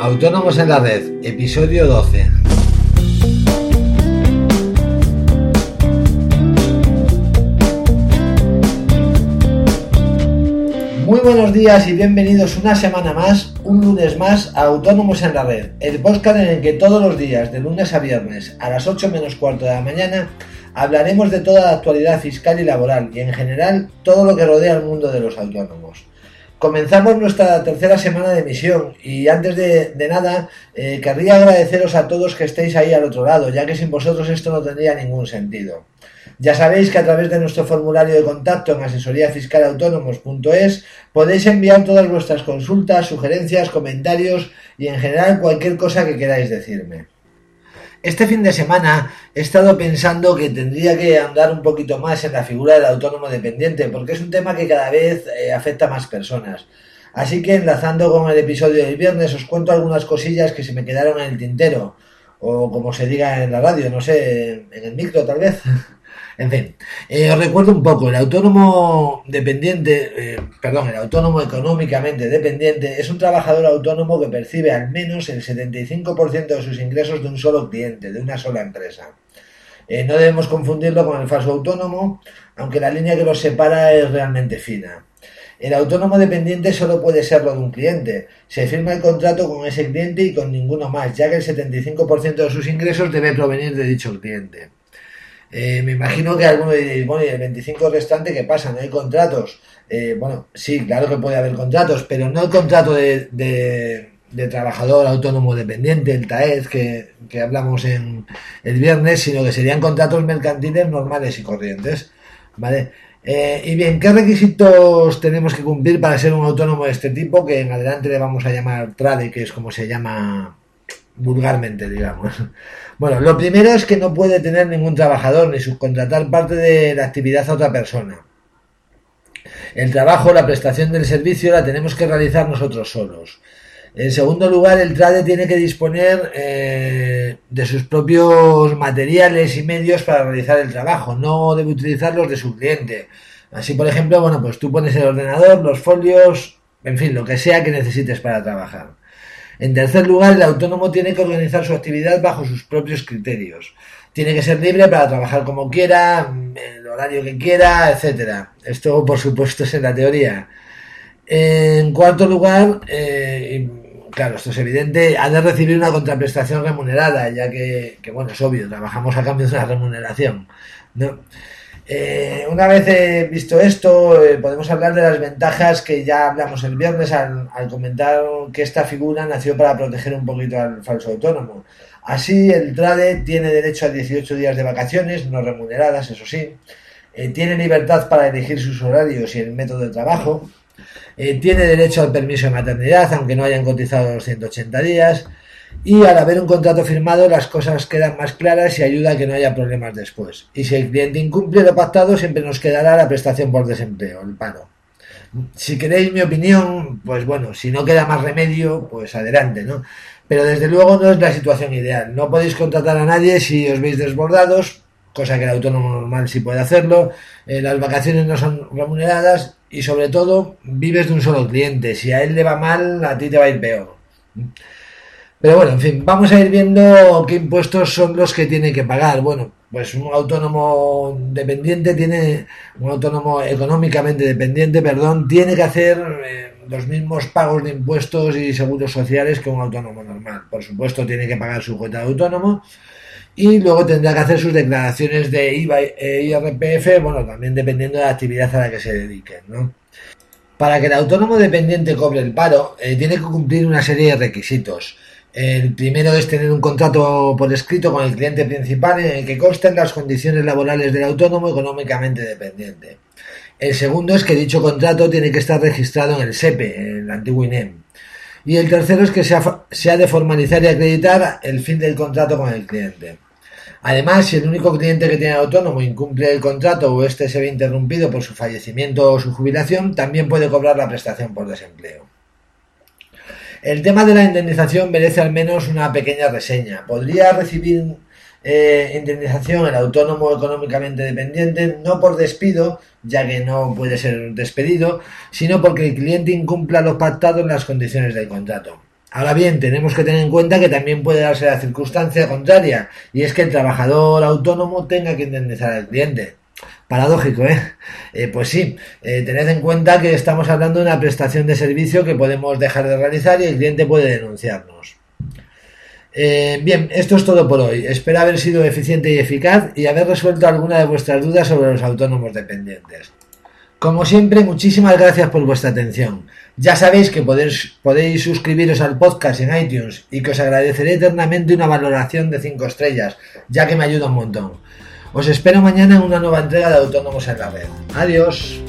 Autónomos en la Red, episodio 12. Muy buenos días y bienvenidos una semana más, un lunes más a Autónomos en la Red, el podcast en el que todos los días, de lunes a viernes, a las 8 menos cuarto de la mañana, hablaremos de toda la actualidad fiscal y laboral y en general todo lo que rodea el mundo de los autónomos. Comenzamos nuestra tercera semana de emisión y antes de, nada eh, querría agradeceros a todos que estéis ahí al otro lado, ya que sin vosotros esto no tendría ningún sentido. Ya sabéis que a través de nuestro formulario de contacto en asesoríafiscalautónomos.es podéis enviar todas vuestras consultas, sugerencias, comentarios y en general cualquier cosa que queráis decirme. Este fin de semana he estado pensando que tendría que andar un poquito más en la figura del autónomo dependiente porque es un tema que cada vez eh, afecta a más personas. Así que enlazando con el episodio del viernes os cuento algunas cosillas que se me quedaron en el tintero o como se diga en la radio, no sé, en el micro tal vez. En fin, eh, os recuerdo un poco, el autónomo dependiente, eh, perdón, el autónomo económicamente dependiente es un trabajador autónomo que percibe al menos el 75% de sus ingresos de un solo cliente, de una sola empresa. Eh, no debemos confundirlo con el falso autónomo, aunque la línea que los separa es realmente fina. El autónomo dependiente solo puede serlo de un cliente. Se firma el contrato con ese cliente y con ninguno más, ya que el 75% de sus ingresos debe provenir de dicho cliente. Eh, me imagino que alguno diréis, bueno, y el 25 restante, ¿qué pasa? ¿No hay contratos? Eh, bueno, sí, claro que puede haber contratos, pero no el contrato de, trabajador autónomo dependiente, el que, que, hablamos en el viernes, sino que serían contratos mercantiles normales y corrientes. ¿Vale? Eh, y bien, ¿qué requisitos tenemos que cumplir para ser un autónomo de este tipo? Que en adelante le vamos a llamar TRADE, que es como se llama vulgarmente, digamos. Bueno, lo primero es que no puede tener ningún trabajador ni subcontratar parte de la actividad a otra persona. El trabajo, la prestación del servicio la tenemos que realizar nosotros solos. En segundo lugar, el trade tiene que disponer eh, de sus propios materiales y medios para realizar el trabajo, no debe utilizar los de su cliente. Así, por ejemplo, bueno, pues tú pones el ordenador, los folios, en fin, lo que sea que necesites para trabajar. En tercer lugar, el autónomo tiene que organizar su actividad bajo sus propios criterios. Tiene que ser libre para trabajar como quiera, el horario que quiera, etcétera. Esto, por supuesto, es en la teoría. En cuarto lugar, eh, claro, esto es evidente, ha de recibir una contraprestación remunerada, ya que, que, bueno, es obvio, trabajamos a cambio de una remuneración. ¿no? Eh, una vez visto esto, eh, podemos hablar de las ventajas que ya hablamos el viernes al, comentar que esta figura nació para proteger un poquito al falso autónomo. Así, el trade tiene derecho a 18 días de vacaciones, no remuneradas, eso sí. Eh, tiene libertad para elegir sus horarios y el método de trabajo. tiene derecho al permiso de maternidad, aunque no hayan cotizado los 180 días y al haber un contrato firmado las cosas quedan más claras y ayuda a que no haya problemas después. Y si el cliente incumple lo pactado, siempre nos quedará la prestación por desempleo, el paro. Si queréis mi opinión, pues bueno, si no queda más remedio, pues adelante, ¿no? Pero desde luego no es la situación ideal. No podéis contratar a nadie si os veis desbordados, cosa que el autónomo normal sí puede hacerlo. Eh, las vacaciones no son remuneradas y sobre todo vives de un solo cliente. Si a él le va mal, a ti te va a ir peor. Pero bueno, en fin, vamos a ir viendo qué impuestos son los que tiene que pagar. Bueno, pues un autónomo dependiente tiene, un autónomo económicamente dependiente, perdón, tiene que hacer eh, los mismos pagos de impuestos y seguros sociales que un autónomo normal. Por supuesto, tiene que pagar su cuota de autónomo y luego tendrá que hacer sus declaraciones de IVA e IRPF, bueno, también dependiendo de la actividad a la que se dediquen, ¿no? Para que el autónomo dependiente cobre el paro, eh, tiene que cumplir una serie de requisitos. El primero es tener un contrato por escrito con el cliente principal en el que consten las condiciones laborales del autónomo económicamente dependiente. El segundo es que dicho contrato tiene que estar registrado en el SEPE, el antiguo INEM. Y el tercero es que se ha, de formalizar y acreditar el fin del contrato con el cliente. Además, si el único cliente que tiene autónomo incumple el contrato o este se ve interrumpido por su fallecimiento o su jubilación, también puede cobrar la prestación por desempleo. El tema de la indemnización merece al menos una pequeña reseña. ¿Podría recibir eh, indemnización el autónomo económicamente dependiente no por despido, ya que no puede ser despedido, sino porque el cliente incumpla los pactados en las condiciones del contrato. Ahora bien, tenemos que tener en cuenta que también puede darse la circunstancia contraria, y es que el trabajador autónomo tenga que indemnizar al cliente. Paradójico, ¿eh? eh pues sí, eh, tened en cuenta que estamos hablando de una prestación de servicio que podemos dejar de realizar y el cliente puede denunciarnos. Eh, bien, esto es todo por hoy. Espero haber sido eficiente y eficaz y haber resuelto alguna de vuestras dudas sobre los autónomos dependientes. Como siempre, muchísimas gracias por vuestra atención. Ya sabéis que podéis, podéis, suscribiros al podcast en iTunes y que os agradeceré eternamente una valoración de 5 estrellas, ya que me ayuda un montón. Os espero mañana en una nueva entrega de Autónomos en la Red. Adiós.